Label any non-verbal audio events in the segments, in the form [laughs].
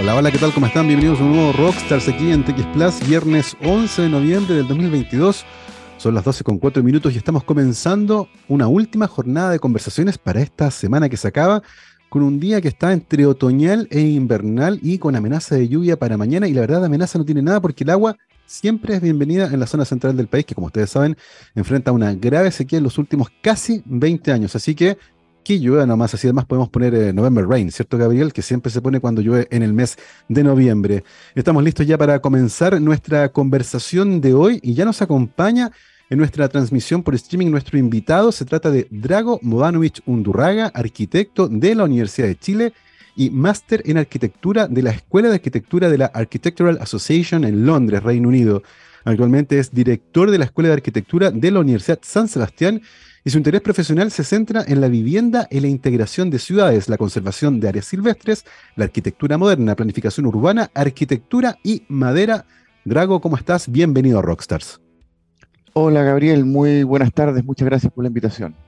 Hola, hola, ¿qué tal? ¿Cómo están? Bienvenidos a un nuevo Rockstars aquí en TX Plus, viernes 11 de noviembre del 2022. Son las 12 con 4 minutos y estamos comenzando una última jornada de conversaciones para esta semana que se acaba, con un día que está entre otoñal e invernal y con amenaza de lluvia para mañana. Y la verdad, amenaza no tiene nada porque el agua siempre es bienvenida en la zona central del país, que como ustedes saben, enfrenta una grave sequía en los últimos casi 20 años. Así que que llueva nomás, así además podemos poner eh, November Rain, ¿cierto Gabriel? Que siempre se pone cuando llueve en el mes de noviembre. Estamos listos ya para comenzar nuestra conversación de hoy y ya nos acompaña en nuestra transmisión por streaming nuestro invitado. Se trata de Drago Movanovic Undurraga, arquitecto de la Universidad de Chile y máster en arquitectura de la Escuela de Arquitectura de la Architectural Association en Londres, Reino Unido. Actualmente es director de la Escuela de Arquitectura de la Universidad San Sebastián y su interés profesional se centra en la vivienda y la integración de ciudades, la conservación de áreas silvestres, la arquitectura moderna, planificación urbana, arquitectura y madera. Drago, ¿cómo estás? Bienvenido a Rockstars. Hola Gabriel, muy buenas tardes, muchas gracias por la invitación.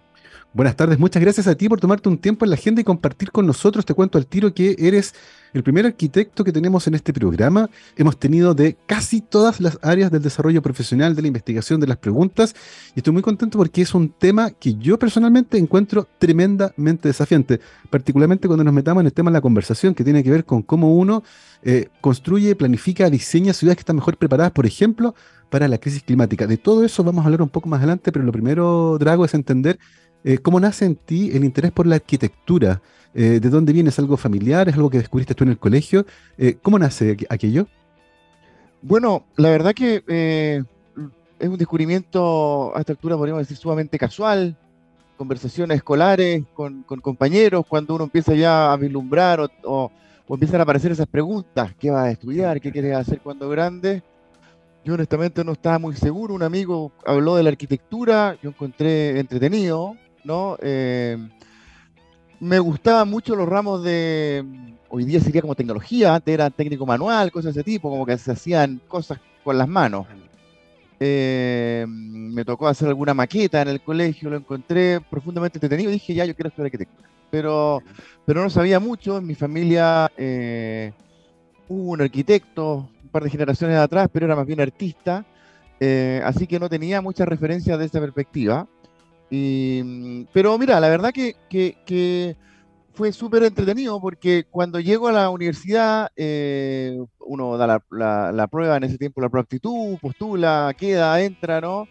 Buenas tardes, muchas gracias a ti por tomarte un tiempo en la agenda y compartir con nosotros. Te cuento al tiro que eres el primer arquitecto que tenemos en este programa. Hemos tenido de casi todas las áreas del desarrollo profesional, de la investigación, de las preguntas, y estoy muy contento porque es un tema que yo personalmente encuentro tremendamente desafiante, particularmente cuando nos metamos en el tema de la conversación, que tiene que ver con cómo uno eh, construye, planifica, diseña ciudades que están mejor preparadas, por ejemplo, para la crisis climática. De todo eso vamos a hablar un poco más adelante, pero lo primero, Drago, es entender eh, ¿Cómo nace en ti el interés por la arquitectura? Eh, ¿De dónde viene? ¿Es algo familiar? ¿Es algo que descubriste tú en el colegio? Eh, ¿Cómo nace aquello? Bueno, la verdad que es un descubrimiento a esta altura, podríamos decir, sumamente casual. Conversaciones escolares con, compañeros, cuando uno empieza ya a vislumbrar o, o, empiezan a aparecer esas preguntas: ¿qué vas a estudiar? ¿Qué quieres hacer cuando grande? Yo honestamente no estaba muy seguro. Un amigo habló de la arquitectura, yo encontré entretenido, ¿no? Eh, me gustaban mucho los ramos de, hoy día sería como tecnología, antes era técnico manual, cosas de ese tipo, como que se hacían cosas con las manos. Eh, me tocó hacer alguna maqueta en el colegio, lo encontré profundamente entretenido y dije, ya, yo quiero estudiar arquitectura. Pero, pero no sabía mucho, en mi familia eh, hubo un arquitecto, un par de generaciones atrás, pero era más bien artista, así que no tenía muchas referencias de esa perspectiva. Y, pero mira, la verdad que, fue súper entretenido porque cuando llego a la universidad, eh, uno da la, prueba en ese tiempo, la proactitud, postula, queda, entra, ¿no?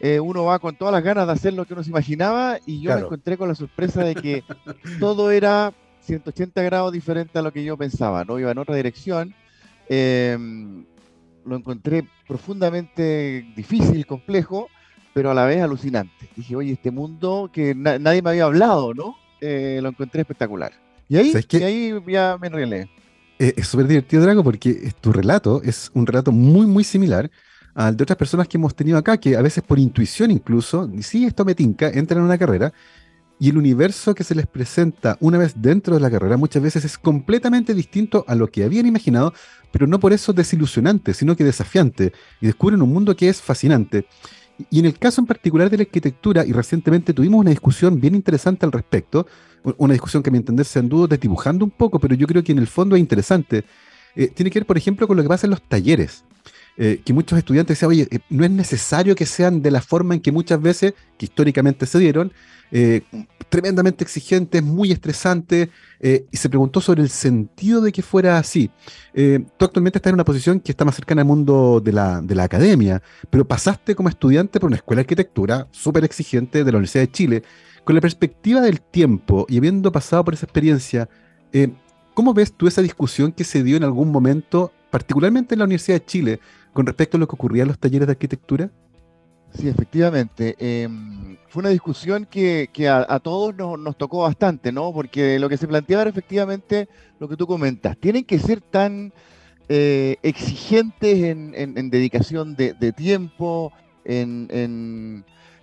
Eh, uno va con todas las ganas de hacer lo que uno se imaginaba y yo me encontré con la sorpresa de que [laughs] todo era 180 grados diferente a lo que yo pensaba, ¿no? Iba en otra dirección. Em, lo encontré profundamente difícil, complejo, pero a la vez alucinante. Dije, oye, este mundo que nadie me había hablado, ¿no? Eh, lo encontré espectacular. Y ahí, ahí ya me enrelé. Eh, es súper divertido, Drago, porque tu relato es un relato muy, muy similar al de otras personas que hemos tenido acá, que a veces por intuición incluso, sí, esto me tinca, entran en una carrera y el universo que se les presenta una vez dentro de la carrera muchas veces es completamente distinto a lo que habían imaginado, pero no por eso desilusionante, sino que desafiante, y descubren un mundo que es fascinante. Y en el caso en particular de la arquitectura, y recientemente tuvimos una discusión bien interesante al respecto, una discusión que a mi entender se anduvo desdibujando un poco, pero yo creo que en el fondo es interesante. Eh, tiene que ver, por ejemplo, con lo que pasa en los talleres. Eh, que muchos estudiantes decían, oye, eh, no es necesario que sean de la forma en que muchas veces, que históricamente se dieron, tremendamente exigentes, muy estresantes, y se preguntó sobre el sentido de que fuera así. tú actualmente estás en una posición que está más cercana al mundo de la, de la academia, pero pasaste como estudiante por una escuela de arquitectura súper exigente de la Universidad de Chile. Con la perspectiva del tiempo y habiendo pasado por esa experiencia, ¿cómo ves tú esa discusión que se dio en algún momento, particularmente en la Universidad de Chile, con respecto a lo que ocurría en los talleres de arquitectura? Sí, efectivamente. Em, fue una discusión que, a, todos nos, tocó bastante, ¿no? Porque lo que se planteaba era efectivamente lo que tú comentas. Tienen que ser tan eh, exigentes en, dedicación de, tiempo, en,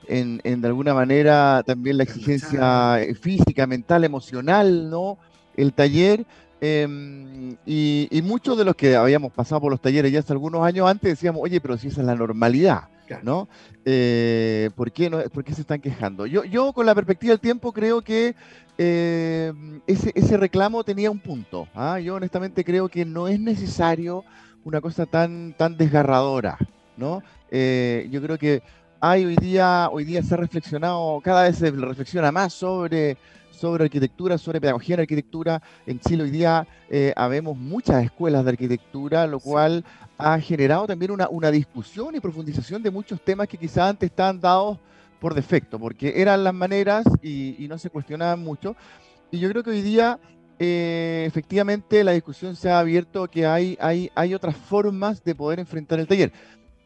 de alguna manera también la exigencia física, mental, emocional, ¿no? El taller Em, y, muchos de los que habíamos pasado por los talleres ya hace algunos años antes decíamos, oye, pero si esa es la normalidad. ¿no? Eh, ¿por, qué no ¿Por qué se están quejando? Yo, yo con la perspectiva del tiempo creo que eh, ese, ese, reclamo tenía un punto. ¿ah? Yo honestamente creo que no es necesario una cosa tan, tan desgarradora, ¿no? Eh, yo creo que hay hoy día, hoy día se ha reflexionado, cada vez se reflexiona más sobre sobre arquitectura, sobre pedagogía en arquitectura. En Chile hoy día eh, habemos muchas escuelas de arquitectura, lo cual ha generado también una, una, discusión y profundización de muchos temas que quizás antes estaban dados por defecto, porque eran las maneras y, no se cuestionaban mucho. Y yo creo que hoy día eh, efectivamente la discusión se ha abierto que hay, hay, hay otras formas de poder enfrentar el taller.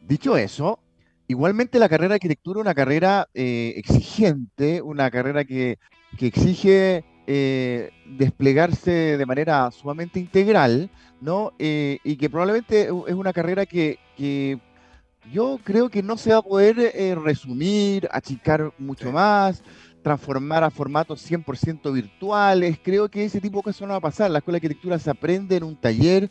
Dicho eso, igualmente la carrera de arquitectura es una carrera eh, exigente, una carrera que que exige eh, desplegarse de manera sumamente integral, ¿no? Eh, y que probablemente es una carrera que, yo creo que no se va a poder eh, resumir, achicar mucho más, transformar a formatos 100% virtuales. Creo que ese tipo de cosas no va a pasar. La escuela de arquitectura se aprende en un taller,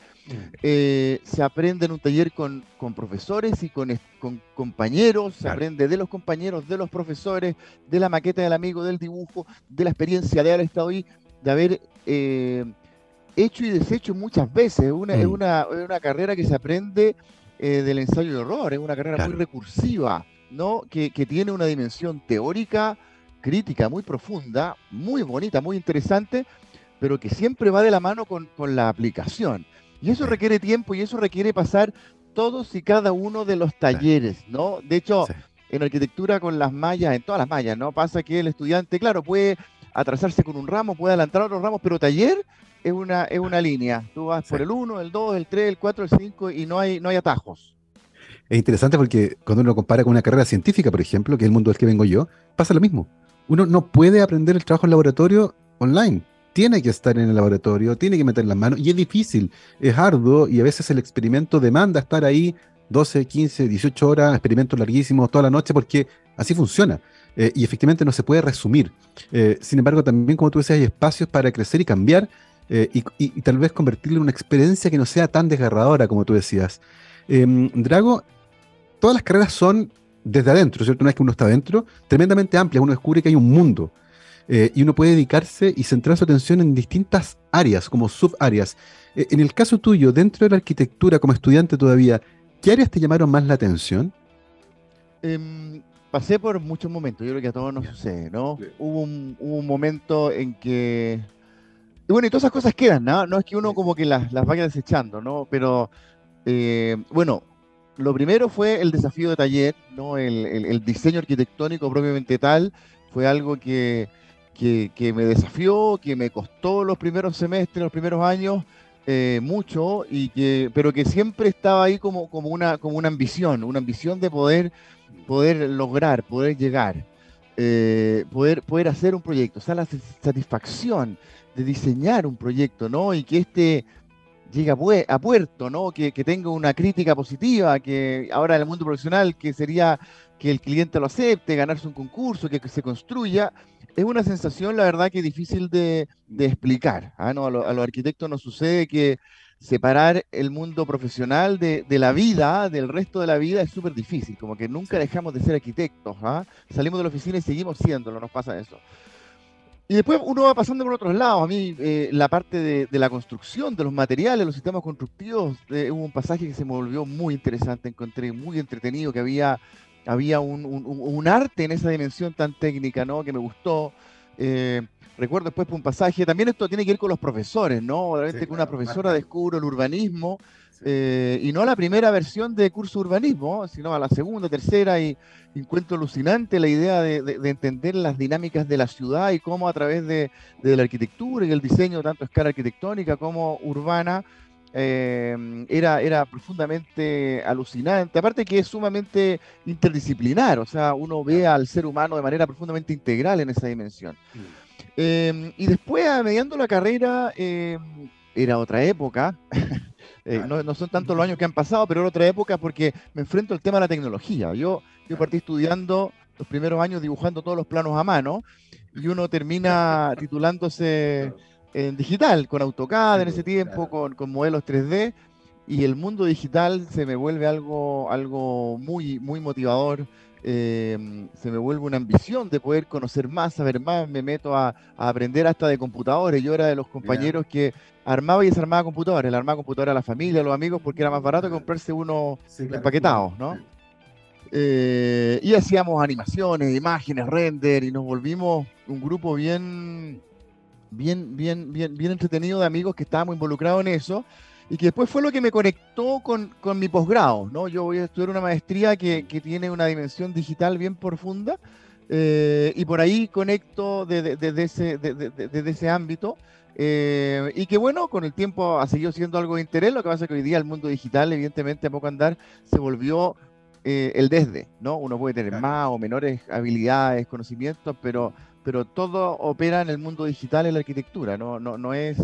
eh, se aprende en un taller con, profesores y con, con compañeros, se aprende de los compañeros, de los profesores, de la maqueta del amigo, del dibujo, de la experiencia de haber estado ahí, de haber eh, hecho y deshecho muchas veces. Una, Es, mm. una, una, carrera que se aprende eh, del ensayo de error, es una carrera muy recursiva, ¿no? Que, que tiene una dimensión teórica crítica muy profunda, muy bonita, muy interesante, pero que siempre va de la mano con, la aplicación. Y eso requiere tiempo y eso requiere pasar todos y cada uno de los talleres, ¿no? De hecho, en arquitectura con las mallas, en todas las mallas, ¿no? Pasa que el estudiante, claro, puede atrasarse con un ramo, puede adelantar otros ramos, pero taller es una, es una línea. Tú vas por el 1, el 2, el 3, el 4, el 5 y no hay, no hay atajos. Es interesante porque cuando uno compara con una carrera científica, por ejemplo, que es el mundo del que vengo yo, pasa lo mismo uno no puede aprender el trabajo en laboratorio online. Tiene que estar en el laboratorio, tiene que meter las manos y es difícil, es arduo y a veces el experimento demanda estar ahí 12, 15, 18 horas, experimentos larguísimos toda la noche porque así funciona. Eh, y efectivamente no se puede resumir. Eh, sin embargo, también, como tú decías, hay espacios para crecer y cambiar eh, y, tal vez convertirlo en una experiencia que no sea tan desgarradora como tú decías. Em, Drago, todas las carreras son desde adentro, ¿cierto? Una vez que uno está adentro, tremendamente amplia, uno descubre que hay un mundo eh, y uno puede dedicarse y centrar su atención en distintas áreas, como subáreas. Eh, en el caso tuyo, dentro de la arquitectura, como estudiante todavía, ¿qué áreas te llamaron más la atención? Em, pasé por muchos momentos, yo creo que a todos nos sucede, ¿no? Hubo, un, momento en que... Y bueno, y todas esas cosas quedan, ¿no? No es que uno como que las, vaya desechando, ¿no? Pero, eh, bueno, lo primero fue el desafío de taller, ¿no? El, diseño arquitectónico propiamente tal, fue algo que, me desafió, que me costó los primeros semestres, los primeros años, eh, mucho, y que, pero que siempre estaba ahí como, como, una, como una ambición, una ambición de poder, poder lograr, poder llegar, eh, poder, poder hacer un proyecto, o sea, la satisfacción de diseñar un proyecto, ¿no? Y que este llega a puerto, ¿no? Que, tenga una crítica positiva, que ahora en el mundo profesional, que sería que el cliente lo acepte, ganarse un concurso, que, se construya, es una sensación, la verdad, que es difícil de, explicar. ¿ah? No, a, los arquitectos nos sucede que separar el mundo profesional de, la vida, del resto de la vida, es súper difícil, como que nunca dejamos de ser arquitectos. ¿ah? Salimos de la oficina y seguimos siéndolo, nos pasa eso. Y después uno va pasando por otros lados. A mí, eh, la parte de, la construcción, de los materiales, los sistemas constructivos, eh, hubo un pasaje que se me volvió muy interesante, encontré muy entretenido, que había, había un, arte en esa dimensión tan técnica, ¿no? Que me gustó. Eh, recuerdo después un pasaje, también esto tiene que ver con los profesores, ¿no? Realmente que una profesora descubre el urbanismo eh, y no la primera versión de curso urbanismo, sino a la segunda, tercera, y encuentro alucinante la idea de, entender las dinámicas de la ciudad y cómo a través de, la arquitectura y el diseño, tanto a escala arquitectónica como urbana, eh, era, era profundamente alucinante. Aparte que es sumamente interdisciplinar, o sea, uno ve al ser humano de manera profundamente integral en esa dimensión. Mm. Eh, y después, mediando la carrera, era otra época. [laughs] Eh, no, son tantos los años que han pasado, pero era otra época porque me enfrento al tema de la tecnología. Yo, yo partí estudiando los primeros años dibujando todos los planos a mano y uno termina [laughs] titulándose en digital, con AutoCAD en ese tiempo, con, con modelos 3D. y el mundo digital se me vuelve algo, algo muy, muy motivador. Eh, se me vuelve una ambición de poder conocer más, saber más, me meto a, aprender hasta de computadores. Yo era de los compañeros que armaba y desarmaba computadores, le armaba computadores a la familia, a los amigos, porque era más barato comprarse uno empaquetados, ¿no? Eh, y hacíamos animaciones, imágenes, render, y nos volvimos un grupo bien, bien, bien, bien, bien entretenido de amigos que estábamos involucrados en eso y que después fue lo que me conectó con, con mi posgrado, ¿no? Yo voy a estudiar una maestría que, que tiene una dimensión digital bien profunda eh, y por ahí conecto desde de, de, ese, de, ese ámbito eh, y que bueno, con el tiempo ha seguido siendo algo de interés, lo que pasa es que hoy día el mundo digital, evidentemente a poco andar, se volvió eh, el desde, ¿no? Uno puede tener más o menores habilidades, conocimientos, pero, pero todo opera en el mundo digital, en la arquitectura, no, no, no es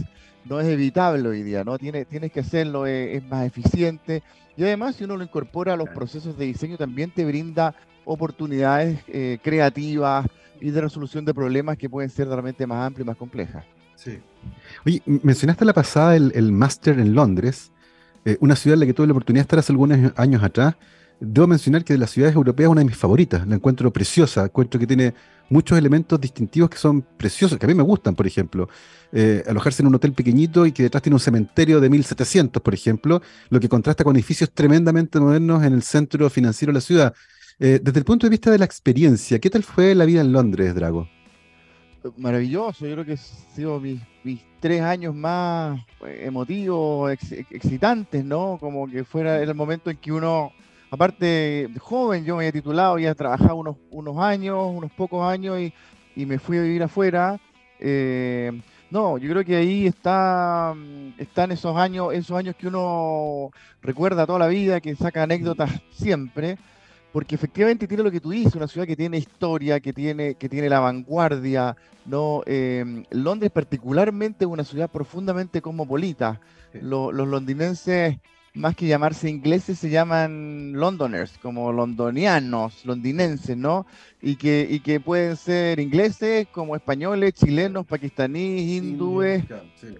no es evitable hoy día, ¿no? Tienes, tienes que hacerlo, es, más eficiente. Y además, si uno lo incorpora a los procesos de diseño, también te brinda oportunidades eh, creativas y de resolución de problemas que pueden ser realmente más amplias y más complejas. Sí. Oye, mencionaste la pasada el, el máster en Londres, eh, una ciudad en la que tuve la oportunidad de estar hace algunos años atrás. Debo mencionar que de las ciudades europeas es una de mis favoritas. La encuentro preciosa. Encuentro que tiene muchos elementos distintivos que son preciosos, que a mí me gustan, por ejemplo. Eh, alojarse en un hotel pequeñito y que detrás tiene un cementerio de 1700, por ejemplo, lo que contrasta con edificios tremendamente modernos en el centro financiero de la ciudad. Eh, desde el punto de vista de la experiencia, ¿qué tal fue la vida en Londres, Drago? Maravilloso, yo creo que han sido mis, tres años más eh, emotivos, excitantes, ¿no? Como que fuera el momento en que uno aparte de joven, yo me había titulado, había trabajado unos, unos años, unos pocos años y, me fui a vivir afuera. Eh, no, yo creo que ahí está, están esos años, esos años que uno recuerda toda la vida, que saca anécdotas siempre, porque efectivamente tiene lo que tú dices, una ciudad que tiene historia, que tiene, que tiene la vanguardia, ¿no? Eh, Londres particularmente es una ciudad profundamente cosmopolita. los londinenses más que llamarse ingleses, se llaman Londoners, como londonianos, londinenses, ¿no? Y que, y que pueden ser ingleses, como españoles, chilenos, pakistaníes, hindúes,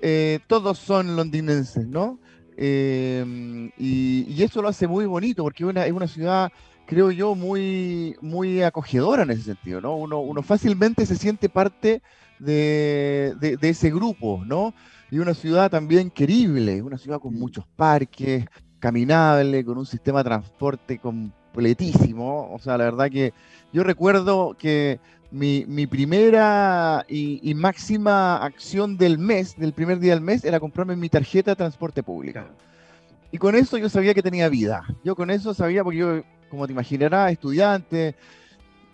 eh, todos son londinenses, ¿no? Eh, y, eso lo hace muy bonito, porque es una, ciudad, creo yo, muy, muy acogedora en ese sentido, ¿no? Uno, uno fácilmente se siente parte de, de ese grupo, ¿no? Y una ciudad también querible, una ciudad con muchos parques, caminable, con un sistema de transporte completísimo. O sea, la verdad que yo recuerdo que mi, primera y, máxima acción del mes, del primer día del mes, era comprarme mi tarjeta de transporte público. Y con eso yo sabía que tenía vida. Yo con eso sabía, porque yo, como te imaginarás, estudiante,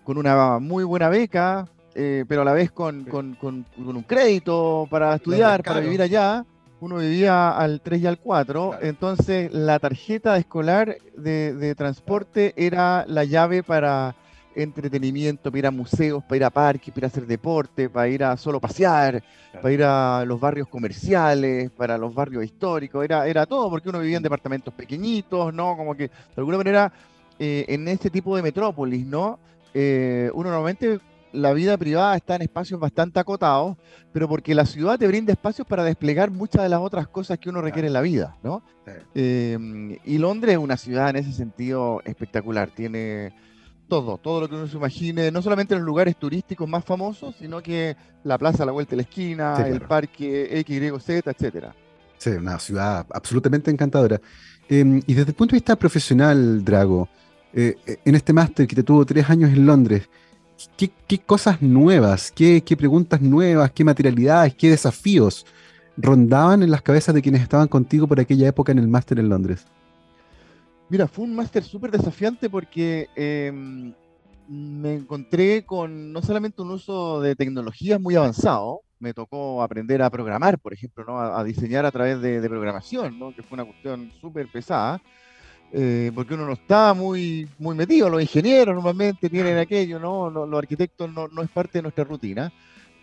con una muy buena beca, eh, pero a la vez con, un crédito para estudiar, para vivir allá. Uno vivía al 3 y al 4, entonces la tarjeta escolar de, transporte era la llave para entretenimiento, para ir a museos, para ir a parques, para hacer deporte, para ir a solo pasear, para ir a los barrios comerciales, para los barrios históricos, era, era todo, porque uno vivía en departamentos pequeñitos, ¿no? Como que de alguna manera eh, en este tipo de metrópolis, ¿no? Eh, uno normalmente la vida privada está en espacios bastante acotados, pero porque la ciudad te brinda espacios para desplegar muchas de las otras cosas que uno requiere en la vida, ¿no? Em, y Londres es una ciudad en ese sentido espectacular, tiene todo, todo lo que uno se imagine, no solamente los lugares turísticos más famosos, sino que la plaza a la vuelta de la esquina, el parque X, Y, Z, etcétera. Sí, una ciudad absolutamente encantadora. Em, y desde el punto de vista profesional, Drago, eh, eh, en este máster que te tuvo tres años en Londres, ¿Qué, cosas nuevas, qué, preguntas nuevas, qué materialidades, qué desafíos rondaban en las cabezas de quienes estaban contigo por aquella época en el máster en Londres? Mira, fue un máster súper desafiante porque em, me encontré con no solamente un uso de tecnologías muy avanzado, me tocó aprender a programar, por ejemplo, ¿no? a, diseñar a través de, de programación, ¿no? que fue una cuestión súper pesada, eh, porque uno no está muy, muy metido, los ingenieros normalmente tienen aquello, ¿no? Los, arquitectos no, no, es parte de nuestra rutina.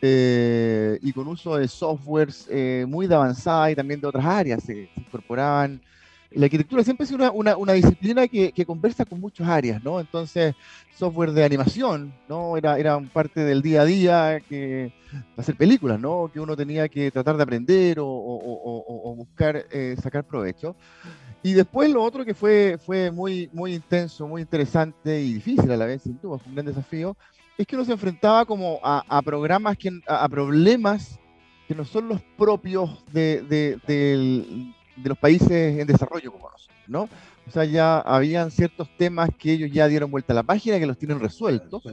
Eh, y con uso de softwares eh, muy de avanzada y también de otras áreas se, incorporaban. La arquitectura siempre es una, una, una disciplina que, que, conversa con muchas áreas, ¿no? Entonces, software de animación, ¿no? Era, era parte del día a día que hacer películas, ¿no? Que uno tenía que tratar de aprender o, o, o, o buscar sacar provecho. Y después lo otro que fue, fue muy, muy intenso, muy interesante y difícil a la vez, sin duda, fue un gran desafío, es que uno se enfrentaba como a, programas, que, a, problemas que no son los propios de, de, los países en desarrollo como nosotros, ¿no? O sea, ya habían ciertos temas que ellos ya dieron vuelta a la página, que los tienen resueltos.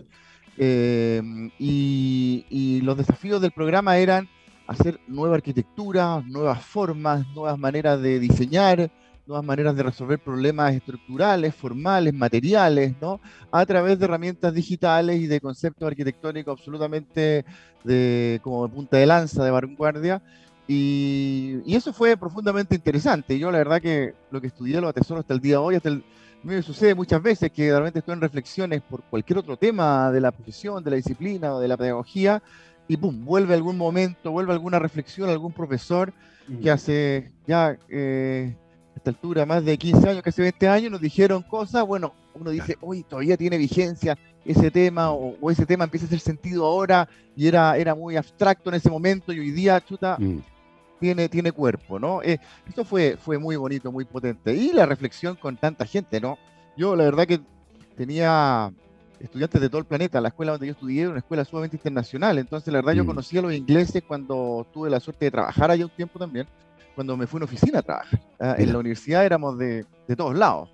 Eh, y, y, los desafíos del programa eran hacer nueva arquitectura, nuevas formas, nuevas maneras de diseñar, nuevas maneras de resolver problemas estructurales, formales, materiales, ¿no? A través de herramientas digitales y de conceptos arquitectónicos absolutamente de, como de punta de lanza, de vanguardia. Y, y, eso fue profundamente interesante. Yo la verdad que lo que estudié lo atesoro hasta el día de hoy, hasta el, me sucede muchas veces que realmente estoy en reflexiones por cualquier otro tema de la profesión, de la disciplina o de la pedagogía, y pum, vuelve algún momento, vuelve alguna reflexión, algún profesor que mm. hace ya eh, a esta altura más de 15 años, casi 20 años, nos dijeron cosas, bueno, uno dice, uy, todavía tiene vigencia ese tema, o, ese tema empieza a hacer sentido ahora, y era, era muy abstracto en ese momento, y hoy día, chuta, mm. tiene, tiene cuerpo, ¿no? Eh, esto fue, fue muy bonito, muy potente. Y la reflexión con tanta gente, ¿no? Yo la verdad que tenía estudiantes de todo el planeta. La escuela donde yo estudié era una escuela sumamente internacional. Entonces, la verdad, yo mm. conocí a los ingleses cuando tuve la suerte de trabajar allá un tiempo también cuando me fui a una oficina a trabajar. Ah, en la universidad éramos de, de todos lados.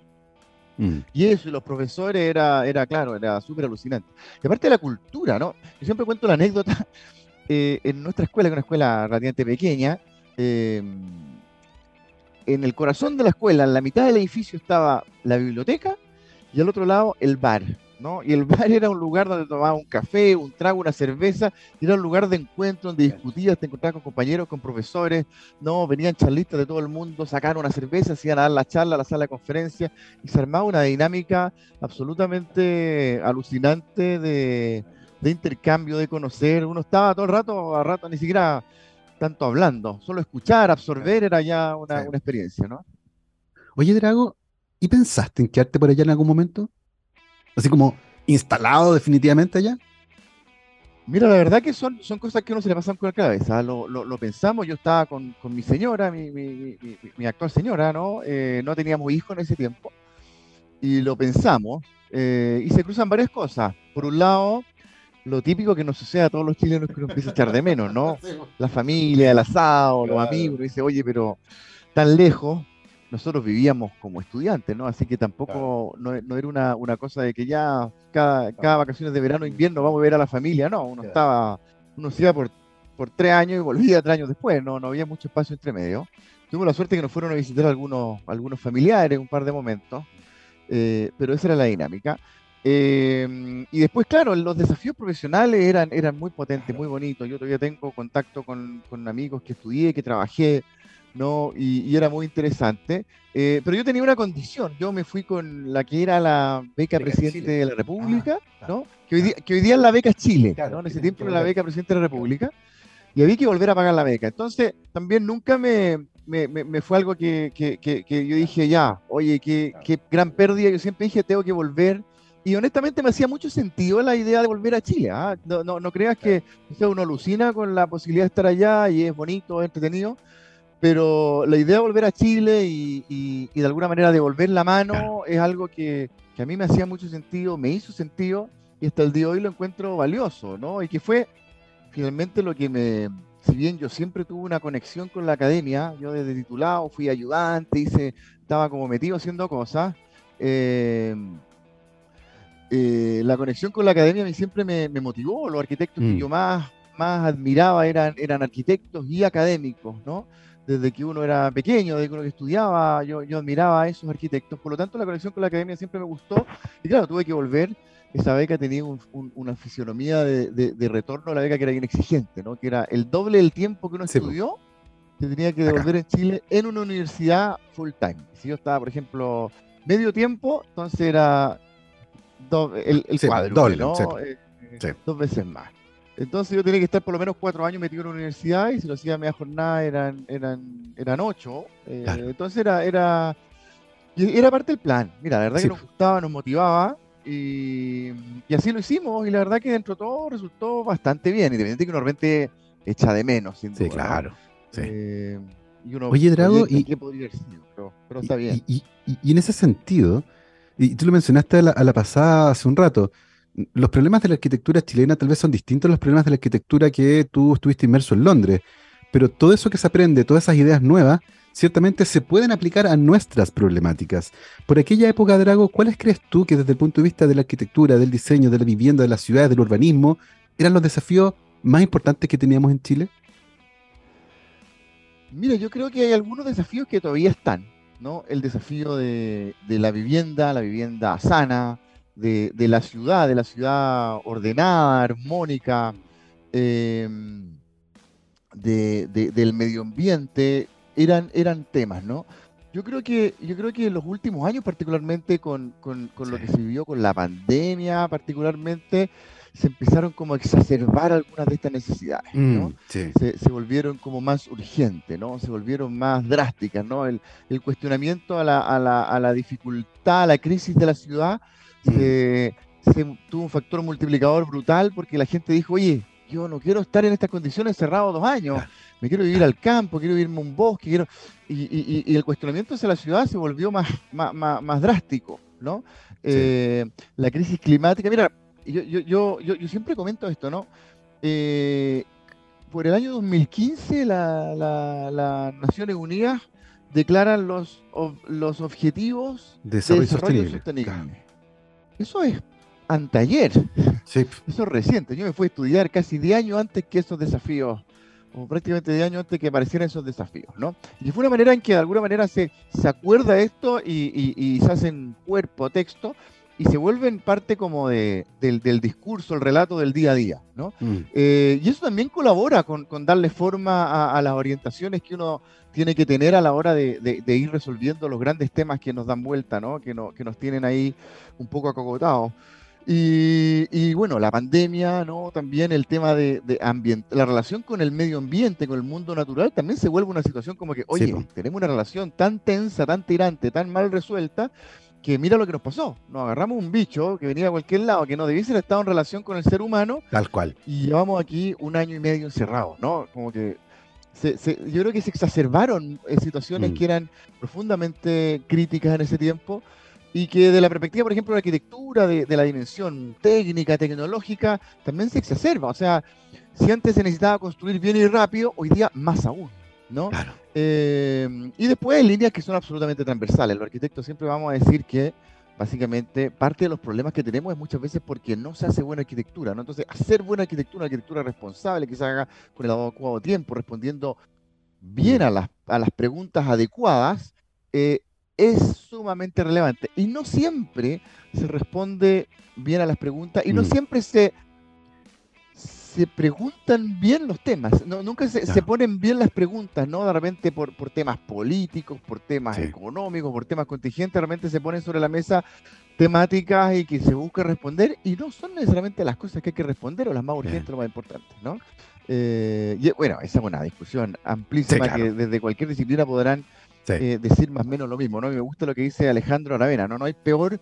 Mm. Y eso, y los profesores era, era claro, era súper alucinante. Y aparte de la cultura, ¿no? Yo siempre cuento la anécdota, [laughs] eh, en nuestra escuela, que es una escuela relativamente pequeña, eh, en el corazón de la escuela, en la mitad del edificio estaba la biblioteca y al otro lado el bar. Y el bar era un lugar donde tomaba un café, un trago, una cerveza, era un lugar de encuentro donde discutías, te encontrabas con compañeros, con profesores, ¿no? Venían charlistas de todo el mundo, sacaban una cerveza, se iban a dar la charla, a la sala de conferencia, y se armaba una dinámica absolutamente alucinante de, intercambio, de conocer. Uno estaba todo el rato, a rato, ni siquiera tanto hablando, solo escuchar, absorber era ya una, una experiencia, ¿no? Oye, Drago, ¿y pensaste en quedarte por allá en algún momento? Así como instalado definitivamente allá? Mira, la verdad que son, son cosas que uno se le pasan por la cabeza. Lo, lo, pensamos, yo estaba con, con mi señora, mi, mi, mi, actual señora, ¿no? Eh, no teníamos hijos en ese tiempo. Y lo pensamos. Eh, y se cruzan varias cosas. Por un lado, lo típico que nos sucede a todos los chilenos que uno empieza a echar de menos, ¿no? [laughs] La familia, el asado, los amigos. Uno dice, oye, pero tan lejos, nosotros vivíamos como estudiantes, ¿no? Así que tampoco no, era una, una, cosa de que ya cada, cada vacaciones de verano invierno vamos a ver a la familia, no, uno estaba, uno se iba por, por tres años y volvía tres años después, no, no había mucho espacio entre medio. Tuvimos la suerte que nos fueron a visitar algunos, algunos familiares un par de momentos, eh, pero esa era la dinámica. Eh, y después, claro, los desafíos profesionales eran, eran muy potentes, muy bonitos. Yo todavía tengo contacto con, con amigos que estudié, que trabajé, ¿no? Y, era muy interesante. Eh, pero yo tenía una condición, yo me fui con la que era la beca, presidente de la República, ah, ¿no? Que hoy, día, que hoy, día, es la beca Chile, ¿no? En ese tiempo era la beca presidente de la República, y había que volver a pagar la beca. Entonces, también nunca me, me, me, fue algo que, que, que, yo dije, ya, oye, qué, qué gran pérdida, yo siempre dije, tengo que volver y honestamente me hacía mucho sentido la idea de volver a Chile. ¿ah? No, no, no, creas que uno alucina con la posibilidad de estar allá y es bonito, es entretenido, pero la idea de volver a Chile y, de alguna manera devolver la mano es algo que, a mí me hacía mucho sentido, me hizo sentido y hasta el día de hoy lo encuentro valioso, ¿no? Y que fue finalmente lo que me, si bien yo siempre tuve una conexión con la academia, yo desde titulado fui ayudante, hice, estaba como metido haciendo cosas, eh, eh, la conexión con la academia a mí siempre me, motivó, los arquitectos que mm. yo más, más admiraba eran, eran arquitectos y académicos, ¿no? Desde que uno era pequeño, desde que uno estudiaba, yo, yo admiraba a esos arquitectos. Por lo tanto, la conexión con la academia siempre me gustó. Y claro, tuve que volver. Esa beca tenía una fisionomía de, de, retorno a la beca que era bien exigente, ¿no? que era el doble del tiempo que uno estudió, se tenía que devolver en Chile en una universidad full time. Si yo estaba, por ejemplo, medio tiempo, entonces era el, el cuadro, ¿no? Eh, eh, dos veces más. Entonces yo tenía que estar por lo menos cuatro años metido en la universidad y si lo hacía media jornada eran, eran, eran ocho. Eh, entonces era, era, era parte del plan. Mira, la verdad que nos gustaba, nos motivaba y, así lo hicimos y la verdad que dentro de todo resultó bastante bien, independientemente que uno realmente echa de menos, sin duda. Sí, claro. Eh, Y uno Oye, Drago, y- qué podría sido, pero, pero está bien. Y, y- y en ese sentido, y tú lo mencionaste a la, a la pasada hace un rato, los problemas de la arquitectura chilena tal vez son distintos a los problemas de la arquitectura que tú estuviste inmerso en Londres, pero todo eso que se aprende, todas esas ideas nuevas, ciertamente se pueden aplicar a nuestras problemáticas. Por aquella época, Drago, ¿cuáles crees tú que desde el punto de vista de la arquitectura, del diseño, de la vivienda, de las ciudades, del urbanismo, eran los desafíos más importantes que teníamos en Chile? Mira, yo creo que hay algunos desafíos que todavía están, ¿no? El desafío de, de la vivienda, la vivienda sana, de, de la ciudad, de la ciudad ordenada, armónica, em, de- de- del medio ambiente, eran, eran temas, ¿no? Yo creo que, yo creo que en los últimos años, particularmente con, con- con lo que se vivió con la pandemia, particularmente, se empezaron como a exacerbar algunas de estas necesidades, ¿no? Mm, sí. se, se volvieron como más urgentes, ¿no? Se volvieron más drásticas, ¿no? El, el cuestionamiento a la, a la- a la dificultad, a la crisis de la ciudad, se, se tuvo un factor multiplicador brutal porque la gente dijo, oye, yo no quiero estar en estas condiciones cerrado dos años, me quiero vivir al campo, quiero irme a un bosque, quiero... Y, y- y- y el cuestionamiento hacia la ciudad se volvió más, más, más- más drástico, ¿no? Eh, la crisis climática, mira, yo, yo, yo, yo, yo siempre comento esto, ¿no? Eh, por el año 2015 la, la- las Naciones Unidas declaran los, los objetivos Desarrollo, de desarrollo sostenible. sostenible. Eso es anteayer, Sí. eso es reciente. Yo me fui a estudiar casi 10 años antes que esos desafíos, o prácticamente 10 años antes que aparecieran esos desafíos, ¿no? Y fue una manera en que de alguna manera se, se acuerda esto y, y- y se hacen cuerpo, texto, y se vuelven parte como de, del, del discurso, el relato del día a día, ¿no? Mm. Eh, y eso también colabora con, con darle forma a, a las orientaciones que uno tiene que tener a la hora de, de- de ir resolviendo los grandes temas que nos dan vuelta, ¿no? que, no- que nos tienen ahí un poco acogotados. Y, y, bueno, la pandemia, ¿no? También el tema de, de ambient- la relación con el medio ambiente, con el mundo natural, también se vuelve una situación como que, oye, tenemos una relación tan tensa, tan tirante, tan mal resuelta, que mira lo que nos pasó. Nos agarramos un bicho que venía de cualquier lado, que no debiese haber estado en relación con el ser humano, Tal cual. y llevamos aquí un año y medio encerrados, ¿no? Como que se- se- yo creo que se exacerbaron eh, situaciones Mm. que eran profundamente críticas en ese tiempo y que de la perspectiva, por ejemplo, de la arquitectura, de, de la dimensión técnica, tecnológica, también se exacerba. O sea, si antes se necesitaba construir bien y rápido, hoy día más aún, ¿no? Claro. Eh, y después líneas que son absolutamente transversales. Los arquitectos siempre vamos a decir que básicamente parte de los problemas que tenemos es muchas veces porque no se hace buena arquitectura, ¿no? Entonces, hacer buena arquitectura, una arquitectura responsable, que se haga con el adecuado tiempo, respondiendo bien a las, a las preguntas adecuadas, eh, es sumamente relevante. Y no siempre se responde bien a las preguntas y no Mm. siempre se, se preguntan bien los temas, no, nunca se, se ponen bien las preguntas, ¿no? De repente por, por temas políticos, por temas Sí. económicos, por temas contingentes, de repente se ponen sobre la mesa temáticas y que se busca responder y no son necesariamente las cosas que hay que responder o las más urgentes, Bien. lo más importantes, ¿no? Eh, y bueno, esa es una discusión amplísima Sí, claro. que desde cualquier disciplina podrán Sí. eh, decir más o menos lo mismo, ¿no? Y me gusta lo que dice Alejandro Aravena, ¿no? No hay peor,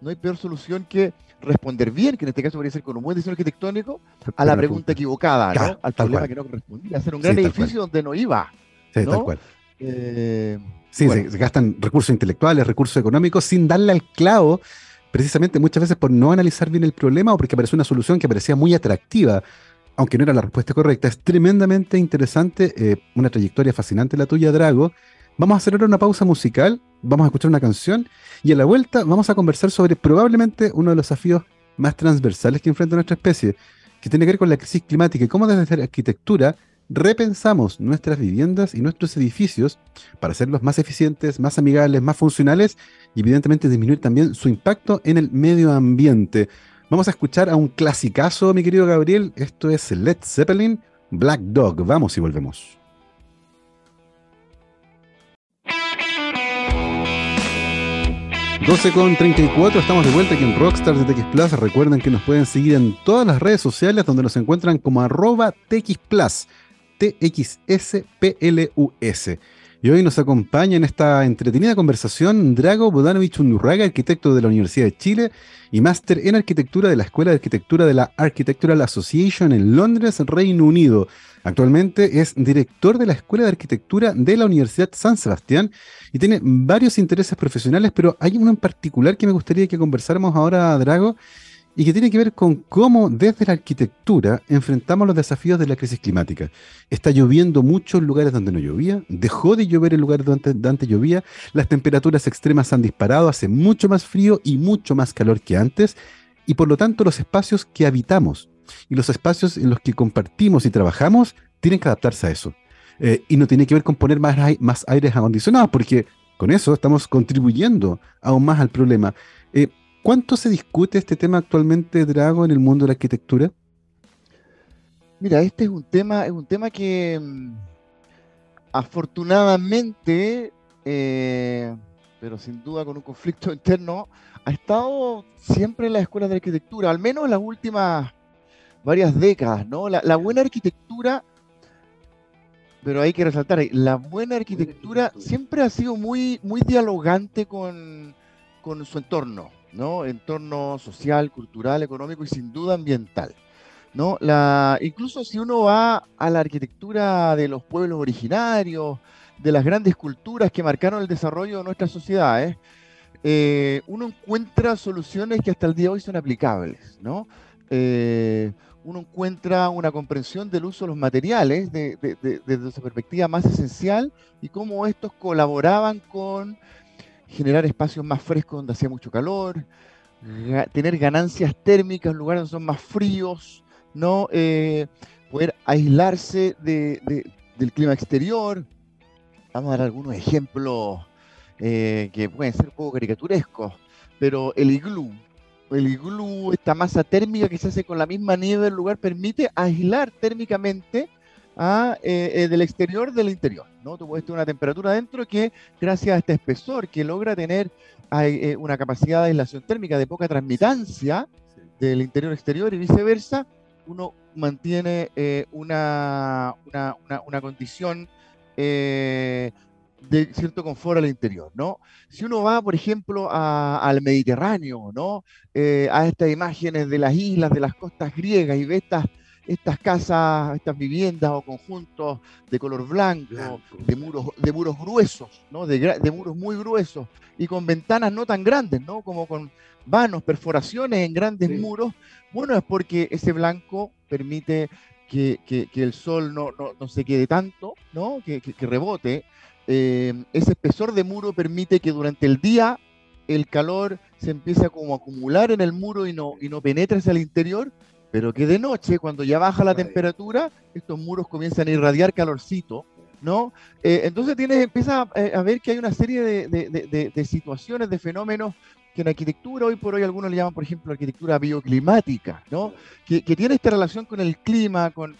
no hay peor solución que responder bien, que en este caso podría ser con un buen diseño arquitectónico, a la pregunta equivocada, ¿no? Al problema que no correspondía, hacer un gran edificio donde no iba. Sí, ¿no? tal cual. Eh, Sí, bueno. se gastan recursos intelectuales, recursos económicos sin darle al clavo, precisamente muchas veces por no analizar bien el problema o porque apareció una solución que parecía muy atractiva, aunque no era la respuesta correcta. Es tremendamente interesante, eh, una trayectoria fascinante la tuya, Drago. Vamos a hacer ahora una pausa musical, vamos a escuchar una canción y a la vuelta vamos a conversar sobre probablemente uno de los desafíos más transversales que enfrenta nuestra especie, que tiene que ver con la crisis climática y cómo desde la arquitectura repensamos nuestras viviendas y nuestros edificios para hacerlos más eficientes, más amigables, más funcionales y evidentemente disminuir también su impacto en el medio ambiente. Vamos a escuchar a un clasicazo, mi querido Gabriel. Esto es Led Zeppelin, Black Dog. Vamos y volvemos. 12 con 34, estamos de vuelta aquí en Rockstars de TX Plus. Recuerden que nos pueden seguir en todas las redes sociales donde nos encuentran como arroba TX Plus, TXSPLUS. Y hoy nos acompaña en esta entretenida conversación Drago Bodanovich Undurraga, arquitecto de la Universidad de Chile y máster en arquitectura de la Escuela de Arquitectura de la Architectural Association en Londres, Reino Unido. Actualmente es director de la Escuela de Arquitectura de la Universidad San Sebastián y tiene varios intereses profesionales, pero hay uno en particular que me gustaría que conversáramos ahora, Drago, y que tiene que ver con cómo desde la arquitectura enfrentamos los desafíos de la crisis climática. Está lloviendo mucho en lugares donde no llovía, dejó de llover en lugares donde antes llovía, las temperaturas extremas han disparado, hace mucho más frío y mucho más calor que antes, y por lo tanto los espacios que habitamos y los espacios en los que compartimos y trabajamos tienen que adaptarse a eso. Eh, y no tiene que ver con poner más, más aires acondicionados, porque con eso estamos contribuyendo aún más al problema. Eh, ¿Cuánto se discute este tema actualmente, Drago, en el mundo de la arquitectura? Mira, este es un tema, es un tema que mm, afortunadamente, eh, pero sin duda con un conflicto [laughs] interno, ha estado siempre en las escuelas de arquitectura, al menos en las últimas varias décadas, ¿no? La, buena arquitectura, pero hay que resaltar, la buena arquitectura siempre ha sido muy, muy dialogante con, con su entorno. ¿no? Entorno social, cultural, económico y sin duda ambiental. ¿no? La, incluso si uno va a la arquitectura de los pueblos originarios, de las grandes culturas que marcaron el desarrollo de nuestras sociedades, eh, uno encuentra soluciones que hasta el día de hoy son aplicables. ¿no? Eh, uno encuentra una comprensión del uso de los materiales desde su perspectiva más esencial y cómo estos colaboraban con generar espacios más frescos donde hacía mucho calor, tener ganancias térmicas en lugares donde son más fríos, ¿no? Eh, poder aislarse del clima exterior. Vamos a dar algunos ejemplos eh, que pueden ser un poco caricaturescos, pero el iglú, el iglú, esta masa térmica que se hace con la misma nieve del lugar, permite aislar térmicamente a, eh, eh, del exterior del interior. ¿no? Tú puedes tener una temperatura adentro que, gracias a este espesor que logra tener eh, una capacidad de aislación térmica de poca transmitancia del interior exterior y viceversa, uno mantiene una, una, una, condición de cierto confort al interior, ¿no? Si uno va, por ejemplo, al Mediterráneo, ¿no? a estas imágenes de las islas, de las costas griegas y ve estas estas casas, estas viviendas o conjuntos de color blanco, De, muros, de muros gruesos, ¿no? de, muros muy gruesos y con ventanas no tan grandes, ¿no? como con vanos, perforaciones en grandes muros, bueno, es porque ese blanco permite que, el sol no, se quede tanto, ¿no? que, rebote. Eh, ese espesor de muro permite que durante el día el calor se empiece a como acumular en el muro y no, y no penetre hacia el interior, pero que de noche, cuando ya baja la temperatura, estos muros comienzan a irradiar calorcito, ¿no? Eh, entonces tienes, empieza eh, a, ver que hay una serie de, situaciones, de fenómenos que en arquitectura hoy por hoy algunos le llaman, por ejemplo, arquitectura bioclimática, ¿no? Que, tiene esta relación con el clima, con,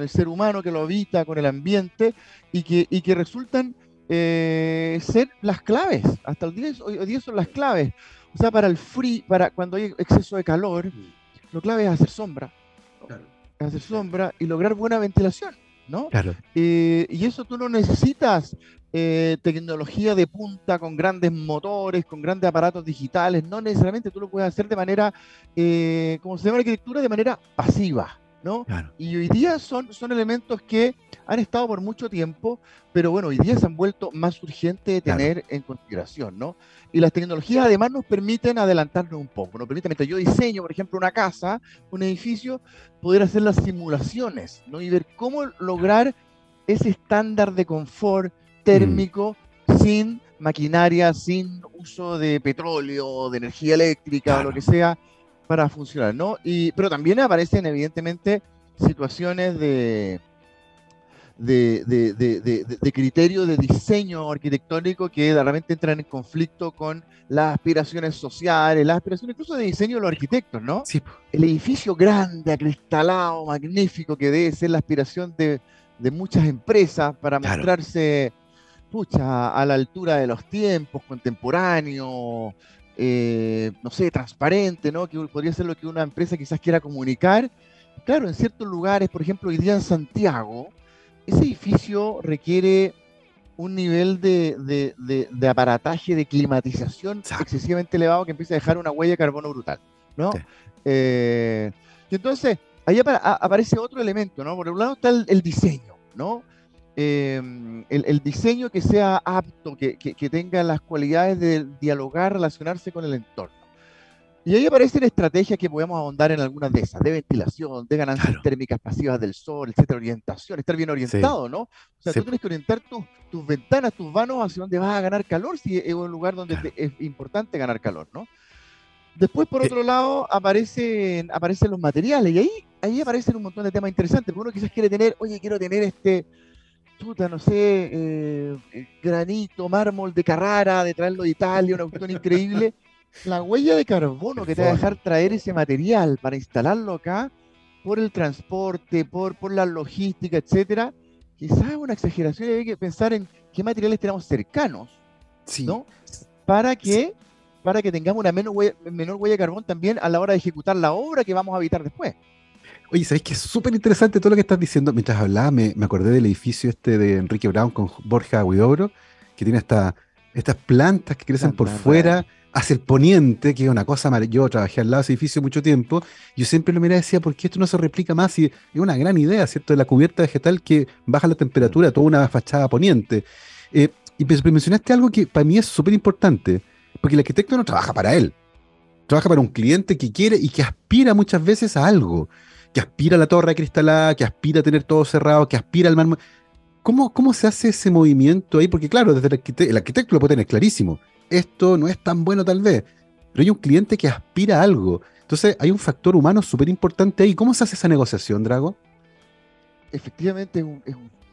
el ser humano que lo habita, con el ambiente, y que, y que resultan eh, ser las claves. Hasta el día, hoy día son las claves. O sea, para el free, para cuando hay exceso de calor, mm lo clave es hacer sombra. Hacer sombra y lograr buena ventilación, ¿no? Claro. Eh, y eso tú no necesitas eh, tecnología de punta con grandes motores, con grandes aparatos digitales. No necesariamente tú lo puedes hacer de manera, eh, como se llama la arquitectura, de manera pasiva. ¿No? Y hoy día son, son elementos que han estado por mucho tiempo, pero bueno, hoy día se han vuelto más urgentes de tener en consideración, ¿no? Y las tecnologías además nos permiten adelantarnos un poco, nos permiten, mientras yo diseño, por ejemplo, una casa, un edificio, poder hacer las simulaciones, ¿no? Y ver cómo lograr ese estándar de confort térmico mm. sin maquinaria, sin uso de petróleo, de energía eléctrica o lo que sea, para funcionar, ¿no? Y, pero también aparecen evidentemente situaciones de, de, de, de, de, criterio de diseño arquitectónico que realmente entran en conflicto con las aspiraciones sociales, las aspiraciones incluso de diseño de los arquitectos, ¿no? Sí. El edificio grande, acristalado, magnífico, que debe ser la aspiración de, muchas empresas para mostrarse, pucha, a la altura de los tiempos, contemporáneos, eh, no sé, transparente, ¿no? Que podría ser lo que una empresa quizás quiera comunicar. Claro, en ciertos lugares, por ejemplo, hoy día en Santiago, ese edificio requiere un nivel de, de, aparataje, de climatización excesivamente elevado que empieza a dejar una huella de carbono brutal, ¿no? Eh, y entonces, ahí aparece otro elemento, ¿no? Por un lado está el, diseño, ¿no? Em, el, diseño que sea apto, que, que, tenga las cualidades de dialogar, relacionarse con el entorno. Y ahí aparecen estrategias que podemos ahondar en algunas de esas, de ventilación, de ganancias térmicas pasivas del sol, etcétera, orientación, estar bien orientado, ¿no? O sea, tú tienes que orientar tus, tus ventanas, tus vanos hacia donde vas a ganar calor, si es un lugar donde es importante ganar calor, ¿no? Después, por eh. otro lado, aparecen, aparecen los materiales, y ahí, ahí aparecen un montón de temas interesantes, porque uno quizás quiere tener, oye, quiero tener este, puta, no sé, eh, granito, mármol de Carrara, de traerlo de Italia, una cuestión increíble [laughs] la huella de carbono que te va a dejar traer ese material para instalarlo acá, por el transporte, por, por la logística, etcétera, quizás es una exageración y hay que pensar en qué materiales tenemos cercanos, ¿no? Para que, para que tengamos una menor huella, menor huella de carbón también a la hora de ejecutar la obra que vamos a habitar después. Oye, ¿sabes que es súper interesante todo lo que estás diciendo? Mientras hablaba, me, me, acordé del edificio este de Enrique Brown con Borja Huidobro, que tiene esta, estas plantas que crecen por fuera hacia el poniente, que es una cosa maravillosa. Yo trabajé al lado de ese edificio mucho tiempo. Yo siempre lo miraba y decía, ¿por qué esto no se replica más? Y es una gran idea, ¿cierto? De la cubierta vegetal que baja la temperatura, toda una fachada poniente. Eh, y mencionaste algo que para mí es súper importante, porque el arquitecto no trabaja para él. Trabaja para un cliente que quiere y que aspira muchas veces a algo. Que aspira a la torre cristalada, que aspira a tener todo cerrado, que aspira al mármol. ¿Cómo, ¿Cómo se hace ese movimiento ahí? Porque claro, desde el arquitecto, el arquitecto lo puede tener clarísimo esto no es tan bueno tal vez, pero hay un cliente que aspira a algo. Entonces hay un factor humano súper importante ahí. ¿Cómo se hace esa negociación, Drago? Efectivamente es un,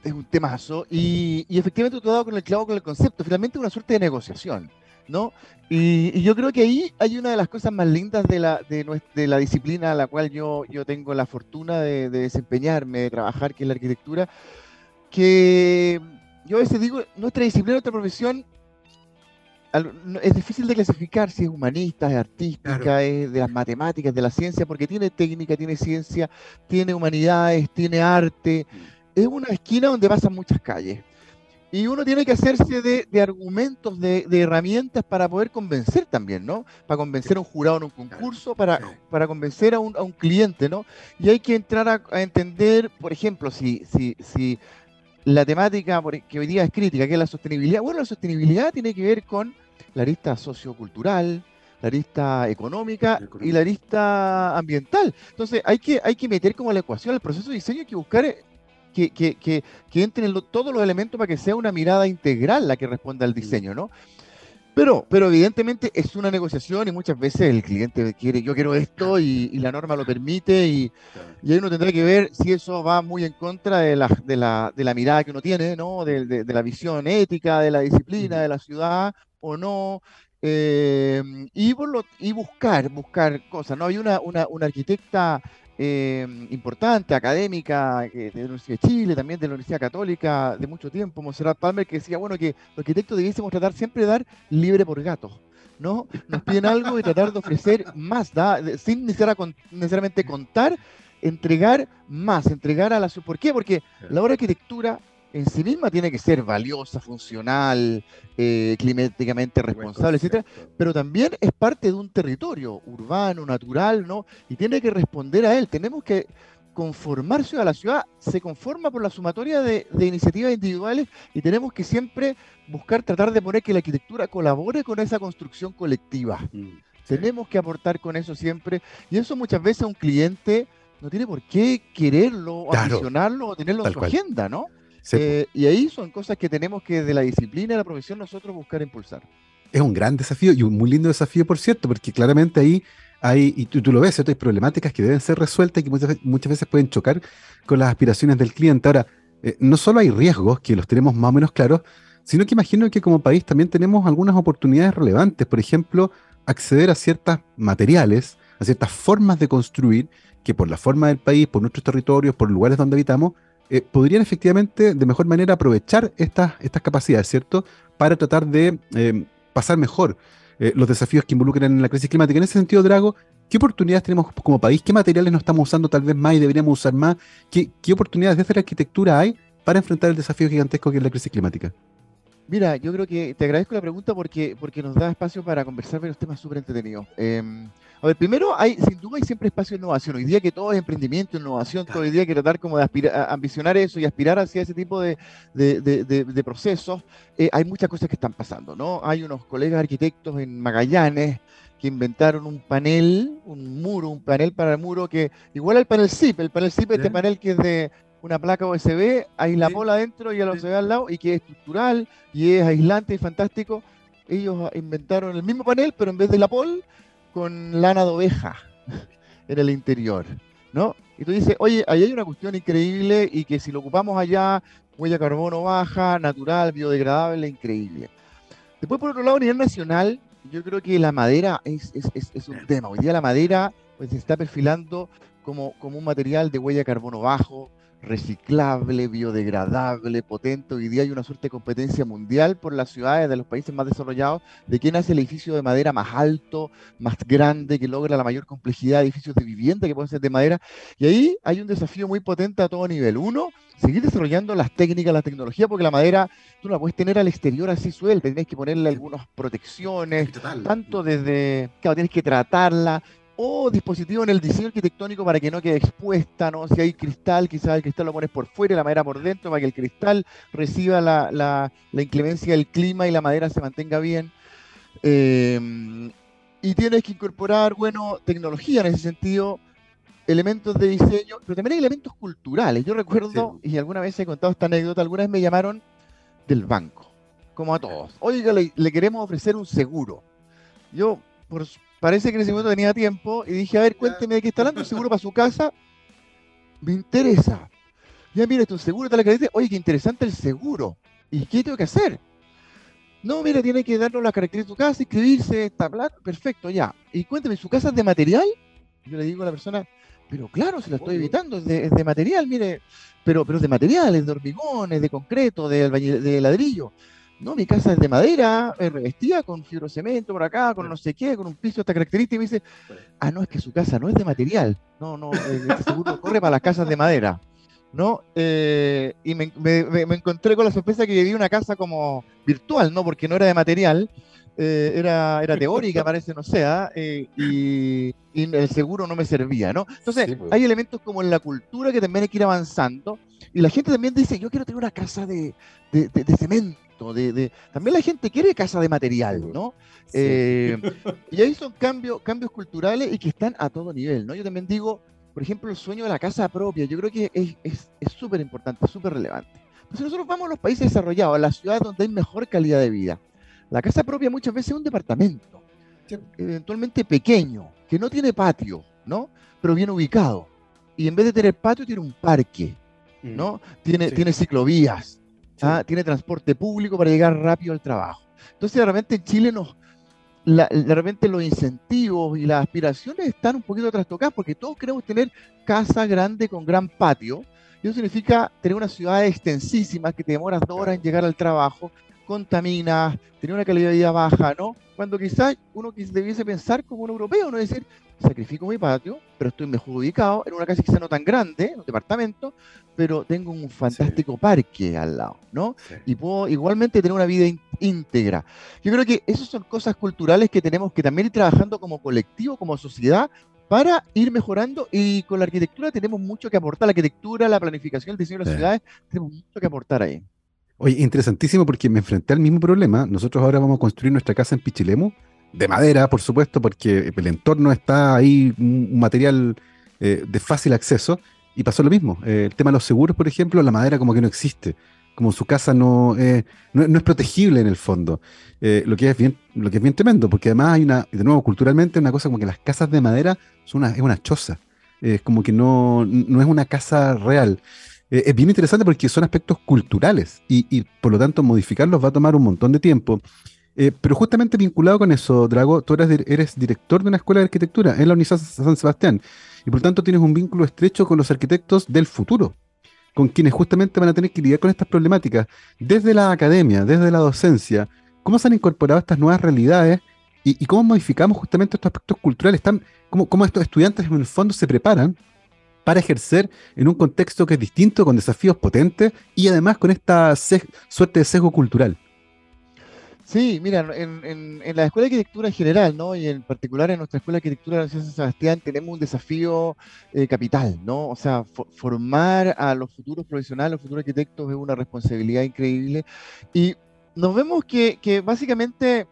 es un, temazo y, efectivamente tú has dado con el clavo con el concepto. Finalmente es una suerte de negociación. ¿No? Y, yo creo que ahí hay una de las cosas más lindas de la, de, la disciplina a la cual yo, yo tengo la fortuna de, de, desempeñarme, de trabajar, que es la arquitectura, que yo a veces digo, nuestra disciplina, nuestra profesión es difícil de clasificar si es humanista, es artística, es de las matemáticas, de la ciencia, porque tiene técnica, tiene ciencia, tiene humanidades, tiene arte. Mm. Es una esquina donde pasan muchas calles. Y uno tiene que hacerse de, argumentos, de, herramientas para poder convencer también, ¿no? Para convencer a un jurado en un concurso, para, para convencer a un, a un cliente, ¿no? Y hay que entrar a, entender, por ejemplo, si, si, si la temática que hoy día es crítica, que es la sostenibilidad, bueno, la sostenibilidad tiene que ver con la arista sociocultural, la arista económica y la arista ambiental. Entonces hay que, hay que meter como la ecuación el proceso de diseño, hay que buscar eh, que, que, que, que entren todos los elementos para que sea una mirada integral la que responda al diseño, ¿no? Pero, pero evidentemente es una negociación y muchas veces el cliente quiere, yo quiero esto y, la norma lo permite y, y, ahí uno tendrá que ver si eso va muy en contra de la, de la, de la mirada que uno tiene, ¿no? De, de, de, la visión ética, de la disciplina, de la ciudad, o no, eh, y, y, buscar, buscar cosas. ¿no? Hay una, una, una arquitecta eh, importante, académica, de la Universidad de Chile, también de la Universidad Católica de mucho tiempo, Monserrat Palmer, que decía, bueno, que los arquitectos debiésemos tratar siempre de dar libre por gato. ¿no? Nos piden algo y tratar de ofrecer más, sin necesariamente contar, entregar más, entregar a la... ¿Por qué? Porque la obra de arquitectura en sí misma tiene que ser valiosa, funcional, eh, climáticamente responsable, etcétera, pero también es parte de un territorio urbano, natural, ¿no? Y tiene que responder a él. Tenemos que conformarse a la ciudad, se conforma por la sumatoria de, iniciativas individuales y tenemos que siempre buscar tratar de poner que la arquitectura colabore con esa construcción colectiva. Mm, tenemos que aportar con eso siempre y eso muchas veces un cliente no tiene por qué quererlo, o o tenerlo en su agenda, ¿no? Eh, y ahí son cosas que tenemos que de la disciplina de la profesión nosotros buscar impulsar. Es un gran desafío y un muy lindo desafío, por cierto, porque claramente ahí hay, y tú, lo ves, ¿cierto? hay problemáticas que deben ser resueltas y que muchas, muchas veces pueden chocar con las aspiraciones del cliente. Ahora, eh, no solo hay riesgos, que los tenemos más o menos claros, sino que imagino que como país también tenemos algunas oportunidades relevantes. Por ejemplo, acceder a ciertos materiales, a ciertas formas de construir, que por la forma del país, por nuestros territorios, por lugares donde habitamos, eh, podrían efectivamente de mejor manera aprovechar estas, estas capacidades, ¿cierto? Para tratar de eh, pasar mejor eh, los desafíos que involucran en la crisis climática. En ese sentido, Drago, ¿qué oportunidades tenemos como país? ¿Qué materiales no estamos usando tal vez más y deberíamos usar más? ¿Qué, qué oportunidades desde la arquitectura hay para enfrentar el desafío gigantesco que es la crisis climática? Mira, yo creo que te agradezco la pregunta porque, porque nos da espacio para conversar varios temas súper entretenidos. Em, a ver, primero, hay, sin duda hay siempre espacio de innovación. Hoy día que todo es emprendimiento, innovación, todo el día hay que tratar como de aspirar, ambicionar eso y aspirar hacia ese tipo de, de, procesos, eh, hay muchas cosas que están pasando, ¿no? Hay unos colegas arquitectos en Magallanes que inventaron un panel, un muro, un panel para el muro que, igual al panel SIP, el panel SIP, este panel que es de una placa USB, hay la pola adentro y la USB al lado, y que es estructural y es aislante y fantástico. Ellos inventaron el mismo panel, pero en vez de la pol, con lana de oveja [laughs] en el interior, ¿no? Y tú dices, oye, ahí hay una cuestión increíble y que si lo ocupamos allá, huella carbono baja, natural, biodegradable, increíble. Después, por otro lado, a nivel nacional, yo creo que la madera es, un tema. Hoy día la madera pues, se está perfilando como, como un material de huella carbono bajo, reciclable, biodegradable, potente. Hoy día hay una suerte de competencia mundial por las ciudades de los países más desarrollados de quién hace el edificio de madera más alto, más grande, que logra la mayor complejidad de edificios de vivienda que pueden ser de madera. Y ahí hay un desafío muy potente a todo nivel. Uno, seguir desarrollando las técnicas, la tecnología, porque la madera tú no la puedes tener al exterior así suelta, tienes que ponerle algunas protecciones, tanto desde, claro, tienes que tratarla, o dispositivo en el diseño arquitectónico para que no quede expuesta, ¿no? Si hay cristal, quizás el cristal lo pones por fuera y la madera por dentro para que el cristal reciba la, la, inclemencia del clima y la madera se mantenga bien. Eh, y tienes que incorporar, bueno, tecnología en ese sentido, elementos de diseño, pero también hay elementos culturales. Yo recuerdo, y alguna vez he contado esta anécdota, alguna vez me llamaron del banco, como a todos. Oiga, le, le queremos ofrecer un seguro. Yo, por, parece que en ese momento tenía tiempo y dije, a ver, cuénteme de qué está hablando, seguro para su casa. Me interesa. Ya mira, esto seguro está la característica. Oye, qué interesante el seguro. ¿Y qué tengo que hacer? No, mira, tiene que darnos las características de su casa, inscribirse, está perfecto, ya. Y cuénteme, ¿su casa es de material? Yo le digo a la persona, pero claro, se la estoy evitando, es de, material, mire, pero, pero es de material, es de hormigón, es de concreto, de, de ladrillo. No, mi casa es de madera, es revestida con fibrocemento por acá, con no sé qué, con un piso de esta característica. Y me dice, ah, no, es que su casa no es de material. No, no, este seguro corre para las casas de madera. ¿No? Eh, y me, encontré con la sorpresa que vi una casa como virtual, ¿no? Porque no era de material, eh, era, era teórica, [laughs] parece, no sé, ¿ah? eh, y, el seguro no me servía, ¿no? Entonces, pues. hay elementos como en la cultura que también hay que ir avanzando, y la gente también dice, yo quiero tener una casa de, de, de cemento de, también la gente quiere casa de material, ¿no? Eh, [laughs] y ahí son cambios, cambios culturales y que están a todo nivel, ¿no? Yo también digo, por ejemplo, el sueño de la casa propia, yo creo que es súper importante, súper relevante. Pues si nosotros vamos a los países desarrollados, a las ciudades donde hay mejor calidad de vida, la casa propia muchas veces es un departamento, eventualmente pequeño, que no tiene patio, ¿no? Pero bien ubicado. Y en vez de tener patio, tiene un parque, ¿no? Mm. Tiene ciclovías, ¿ah? tiene transporte público para llegar rápido al trabajo. Entonces, de repente en Chile nos, de repente los incentivos y las aspiraciones están un poquito trastocadas porque todos queremos tener casa grande con gran patio. Y eso significa tener una ciudad extensísima que te demoras dos horas en llegar al trabajo, contaminas, tener una calidad de vida baja, ¿no? Cuando quizás uno debiese pensar como un europeo, no es decir, sacrifico mi patio, pero estoy mejor ubicado en una casa quizá no tan grande, un departamento, pero tengo un fantástico parque al lado, ¿no? Y puedo igualmente tener una vida íntegra. Yo creo que esas son cosas culturales que tenemos que también ir trabajando como colectivo, como sociedad, para ir mejorando y con la arquitectura tenemos mucho que aportar, la arquitectura, la planificación, el diseño de las ciudades, tenemos mucho que aportar ahí. Oye, interesantísimo porque me enfrenté al mismo problema. Nosotros ahora vamos a construir nuestra casa en Pichilemu, de madera, por supuesto, porque el entorno está ahí, un material eh, de fácil acceso, y pasó lo mismo. Eh, el tema de los seguros, por ejemplo, la madera como que no existe, como su casa no, eh, no, es protegible en el fondo, lo, que es bien, lo que es bien tremendo, porque además hay una, de nuevo, culturalmente, una cosa como que las casas de madera son una, es una choza, es como que no, no es una casa real. Es bien interesante porque son aspectos culturales y, por lo tanto modificarlos va a tomar un montón de tiempo. Eh, pero justamente vinculado con eso, Drago, tú eres, director de una escuela de arquitectura en la Universidad San Sebastián y por tanto tienes un vínculo estrecho con los arquitectos del futuro, con quienes justamente van a tener que lidiar con estas problemáticas desde la academia, desde la docencia. ¿Cómo se han incorporado estas nuevas realidades y, cómo modificamos justamente estos aspectos culturales? ¿Cómo estos estudiantes en el fondo se preparan para ejercer en un contexto que es distinto, con desafíos potentes y además con esta suerte de sesgo cultural? Sí, mira, en, la Escuela de Arquitectura en general, ¿no? Y en particular en nuestra Escuela de Arquitectura de la San Sebastián tenemos un desafío eh, capital, ¿no? O sea, formar a los futuros profesionales, los futuros arquitectos es una responsabilidad increíble. Y nos vemos que, básicamente,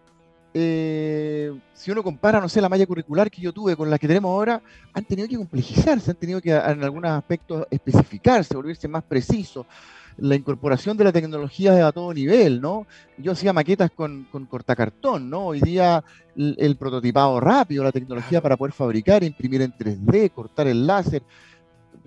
eh, si uno compara, no sé, la malla curricular que yo tuve con la que tenemos ahora, han tenido que complejizarse, han tenido que en algunos aspectos especificarse, volverse más precisos la incorporación de la tecnología a todo nivel, ¿no? Yo hacía maquetas con, con cortacartón, ¿no? Hoy día el, prototipado rápido, la tecnología para poder fabricar, imprimir en 3D, cortar el láser.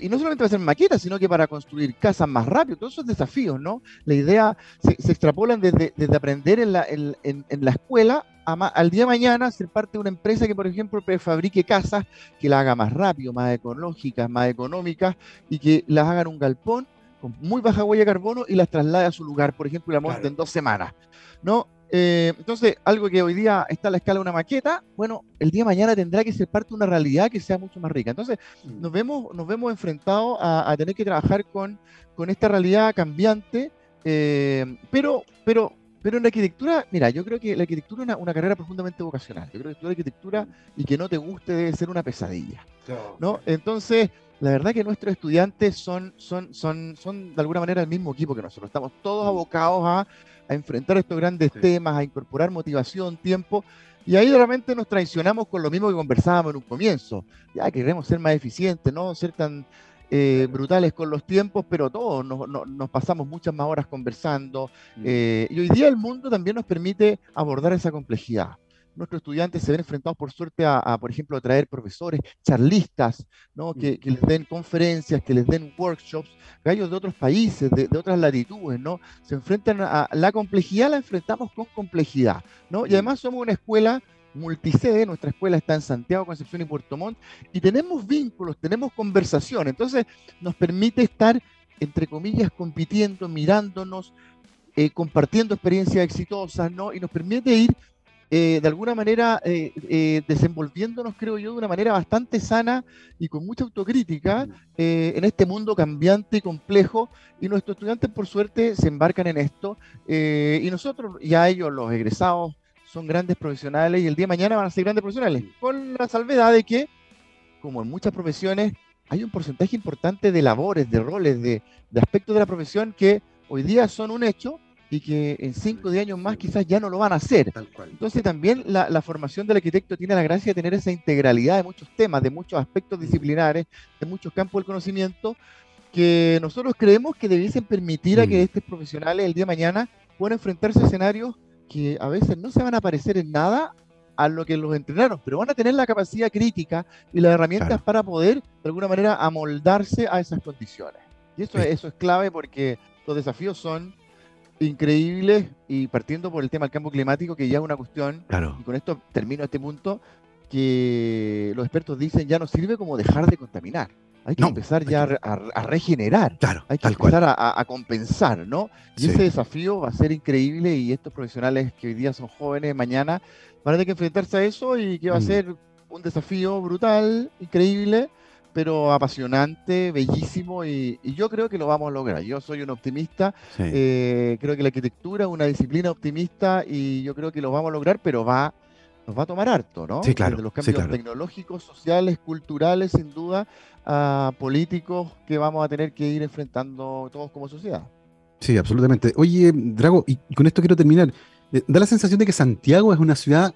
Y no solamente para hacer maquetas, sino que para construir casas más rápido, todos esos desafíos, ¿no? La idea se, extrapolan desde, desde, aprender en la, en, en, la escuela al día de mañana ser parte de una empresa que, por ejemplo, fabrique casas que la haga más rápido, más ecológicas, más económicas y que las hagan un galpón con muy baja huella de carbono y las traslade a su lugar, por ejemplo, la monte en dos semanas. ¿no? Eh, entonces, algo que hoy día está a la escala de una maqueta, bueno, el día de mañana tendrá que ser parte de una realidad que sea mucho más rica. Entonces, mm. nos vemos, nos vemos enfrentados a, tener que trabajar con, con esta realidad cambiante, eh, pero, pero, pero en la arquitectura, mira, yo creo que la arquitectura es una, carrera profundamente vocacional. Yo creo que estudiar arquitectura y que no te guste debe ser una pesadilla. ¿no? Entonces, la verdad que nuestros estudiantes son, son, son, son de alguna manera el mismo equipo que nosotros. Estamos todos abocados a, enfrentar estos grandes temas, a incorporar motivación, tiempo. Y ahí realmente nos traicionamos con lo mismo que conversábamos en un comienzo. Ya queremos ser más eficientes, no ser tan eh, brutales con los tiempos, pero todos nos, pasamos muchas más horas conversando. Eh, y hoy día el mundo también nos permite abordar esa complejidad nuestros estudiantes se ven enfrentados, por suerte, a, por ejemplo, a traer profesores, charlistas, ¿no? que, les den conferencias, que les den workshops, gallos de otros países, de, otras latitudes, ¿no? Se enfrentan a la complejidad, la enfrentamos con complejidad, ¿no? Y además somos una escuela multisede, nuestra escuela está en Santiago, Concepción y Puerto Montt, y tenemos vínculos, tenemos conversación, entonces nos permite estar, entre comillas, compitiendo, mirándonos, eh, compartiendo experiencias exitosas, ¿no? Y nos permite ir eh, de alguna manera eh, eh, desenvolviéndonos, creo yo, de una manera bastante sana y con mucha autocrítica en este mundo cambiante y complejo. Y nuestros estudiantes, por suerte, se embarcan en esto. y nosotros, ya ellos, los egresados, son grandes profesionales y el día de mañana van a ser grandes profesionales, con la salvedad de que, como en muchas profesiones, hay un porcentaje importante de labores, de roles, de, de aspectos de la profesión que hoy día son un hecho, y que en 5 o 10 años más quizás ya no lo van a hacer. Entonces también la, formación del arquitecto tiene la gracia de tener esa integralidad de muchos temas, de muchos aspectos disciplinares, de muchos campos del conocimiento, que nosotros creemos que debiesen permitir a que mm. estos profesionales el día de mañana puedan enfrentarse a escenarios que a veces no se van a parecer en nada a lo que los entrenaron, pero van a tener la capacidad crítica y las herramientas para poder, de alguna manera, amoldarse a esas condiciones. Y eso, eso es clave porque los desafíos son increíbles y partiendo por el tema del cambio climático, que ya es una cuestión, y con esto termino este punto, que los expertos dicen ya no sirve como dejar de contaminar. Hay que empezar ya a, regenerar. Claro, hay que empezar a, compensar, ¿no? Y ese desafío va a ser increíble y estos profesionales que hoy día son jóvenes, mañana van a tener que enfrentarse a eso y que va a mm. ser un desafío brutal, increíble, pero apasionante, bellísimo y, yo creo que lo vamos a lograr. Yo soy un optimista, eh, creo que la arquitectura es una disciplina optimista y yo creo que lo vamos a lograr, pero va nos va a tomar harto, ¿no? Sí, claro. Desde los cambios tecnológicos, sociales, culturales, sin duda, a políticos que vamos a tener que ir enfrentando todos como sociedad. Sí, absolutamente. Oye, Drago, y con esto quiero terminar. Eh, da la sensación de que Santiago es una ciudad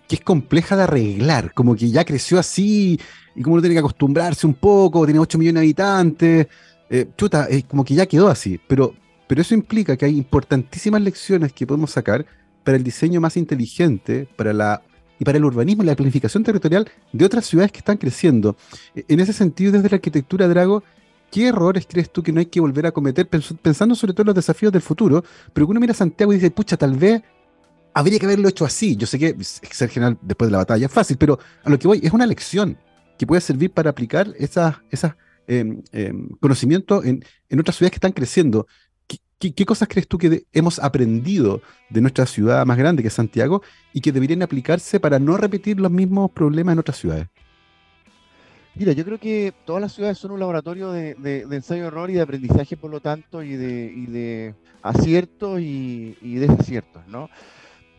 que, es compleja de arreglar, como que ya creció así y como uno tiene que acostumbrarse un poco, tiene 8 millones de habitantes, eh, chuta, es como que ya quedó así, pero, pero eso implica que hay importantísimas lecciones que podemos sacar para el diseño más inteligente, para la y para el urbanismo y la planificación territorial de otras ciudades que están creciendo. E, en ese sentido, desde la arquitectura, Drago, ¿qué errores crees tú que no hay que volver a cometer, pensando sobre todo en los desafíos del futuro? Pero uno mira a Santiago y dice, pucha, tal vez habría que haberlo hecho así. Yo sé que ser general después de la batalla es fácil, pero a lo que voy es una lección que puede servir para aplicar esas, esas em, em, conocimientos en, otras ciudades que están creciendo. ¿Qué, cosas crees tú que hemos aprendido de nuestra ciudad más grande, que es Santiago, y que deberían aplicarse para no repetir los mismos problemas en otras ciudades? Mira, yo creo que todas las ciudades son un laboratorio de, ensayo-error y de aprendizaje, por lo tanto, y de, y de aciertos y, y desaciertos, ¿no?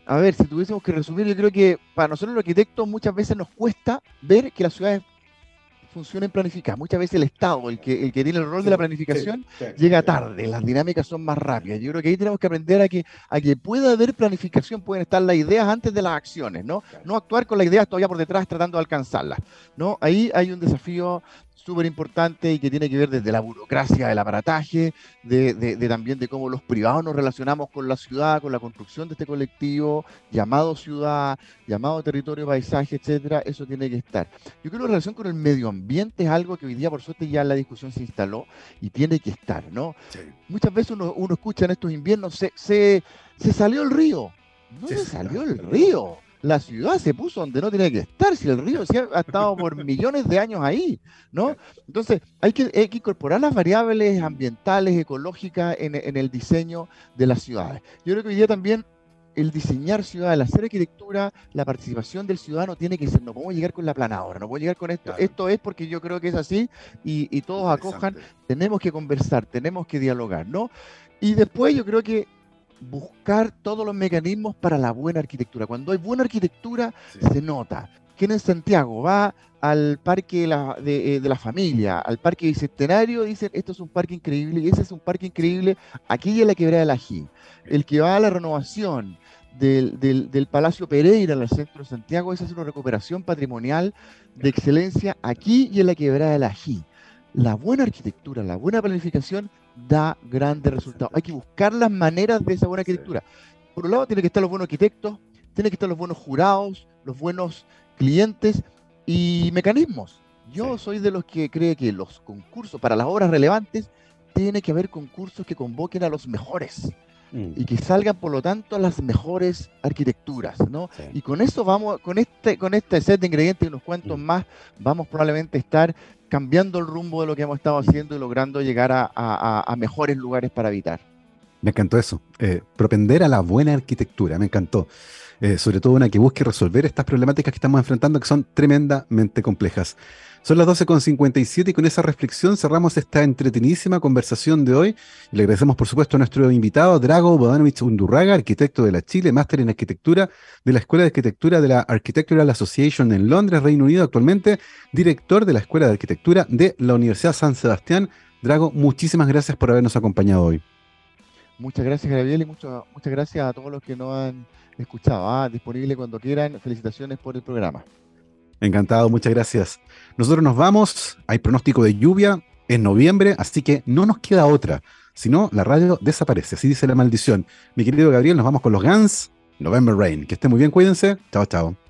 A ver, si tuviésemos que resumir, yo creo que para nosotros los arquitectos muchas veces nos cuesta ver que las ciudades funcionen planificadas. Muchas veces el Estado, el que, el que tiene el rol de la planificación, llega tarde, las dinámicas son más rápidas. Yo creo que ahí tenemos que aprender a que, a que pueda haber planificación, pueden estar las ideas antes de las acciones, ¿no? No actuar con las ideas todavía por detrás tratando de alcanzarlas, ¿no? Ahí hay un desafío súper importante y que tiene que ver desde la burocracia del aparataje, de, también de cómo los privados nos relacionamos con la ciudad, con la construcción de este colectivo, llamado ciudad, llamado territorio, paisaje, etcétera, eso tiene que estar. Yo creo que la relación con el medio ambiente es algo que hoy día, por suerte, ya la discusión se instaló y tiene que estar, ¿no? Muchas veces uno, escucha en estos inviernos, se, se, salió el río. No se, salió el río la ciudad se puso donde no tenía que estar, si el río ha estado por [laughs] millones de años ahí, ¿no? Entonces, hay que, incorporar las variables ambientales, ecológicas en, el diseño de las ciudades. Yo creo que hoy día también el diseñar ciudades, el hacer arquitectura, la participación del ciudadano tiene que ser, no podemos llegar con la planadora, no podemos llegar con esto, esto es porque yo creo que es así y, y todos acojan, tenemos que conversar, tenemos que dialogar, ¿no? Y después yo creo que buscar todos los mecanismos para la buena arquitectura. Cuando hay buena arquitectura, se nota. ¿Quién en Santiago va al parque eh, de la, familia, al parque bicentenario, dicen, esto es un parque increíble, y ese es un parque increíble, aquí en la quebrada de la G. El que va a la renovación del, del, Palacio Pereira, al centro de Santiago, esa es una recuperación patrimonial de excelencia aquí y en la quebrada de la G. La buena arquitectura, la buena planificación da grandes resultados. Hay que buscar las maneras de esa buena arquitectura. Por un lado, tiene que estar los buenos arquitectos, tiene que estar los buenos jurados, los buenos clientes y mecanismos. Yo soy de los que cree que los concursos para las obras relevantes tiene que haber concursos que convoquen a los mejores mm. y que salgan por lo tanto las mejores arquitecturas, ¿no? Y con eso vamos, con este, con este set de ingredientes y unos cuantos mm. más, vamos probablemente a estar cambiando el rumbo de lo que hemos estado haciendo y logrando llegar a, mejores lugares para habitar. Me encantó eso, eh, propender a la buena arquitectura, me encantó. Eh, sobre todo una que busque resolver estas problemáticas que estamos enfrentando que son tremendamente complejas. Son las 12.57 y con esa reflexión cerramos esta entretenidísima conversación de hoy. le agradecemos, por supuesto, a nuestro invitado, Drago Bodanovich Undurraga, arquitecto de la Chile, máster en arquitectura de la Escuela de Arquitectura de la Architectural Association en Londres, Reino Unido, actualmente director de la Escuela de Arquitectura de la Universidad San Sebastián. Drago, muchísimas gracias por habernos acompañado hoy. Muchas gracias, Gabriel, y muchas gracias a todos los que nos han escuchado. Ah, disponible cuando quieran. Felicitaciones por el programa. Encantado, muchas gracias. Nosotros nos vamos, hay pronóstico de lluvia en noviembre, así que no nos queda otra. Si no, la radio desaparece, así dice la maldición. Mi querido Gabriel, nos vamos con los Guns, November Rain. Que esté muy bien, cuídense. Chao, chao.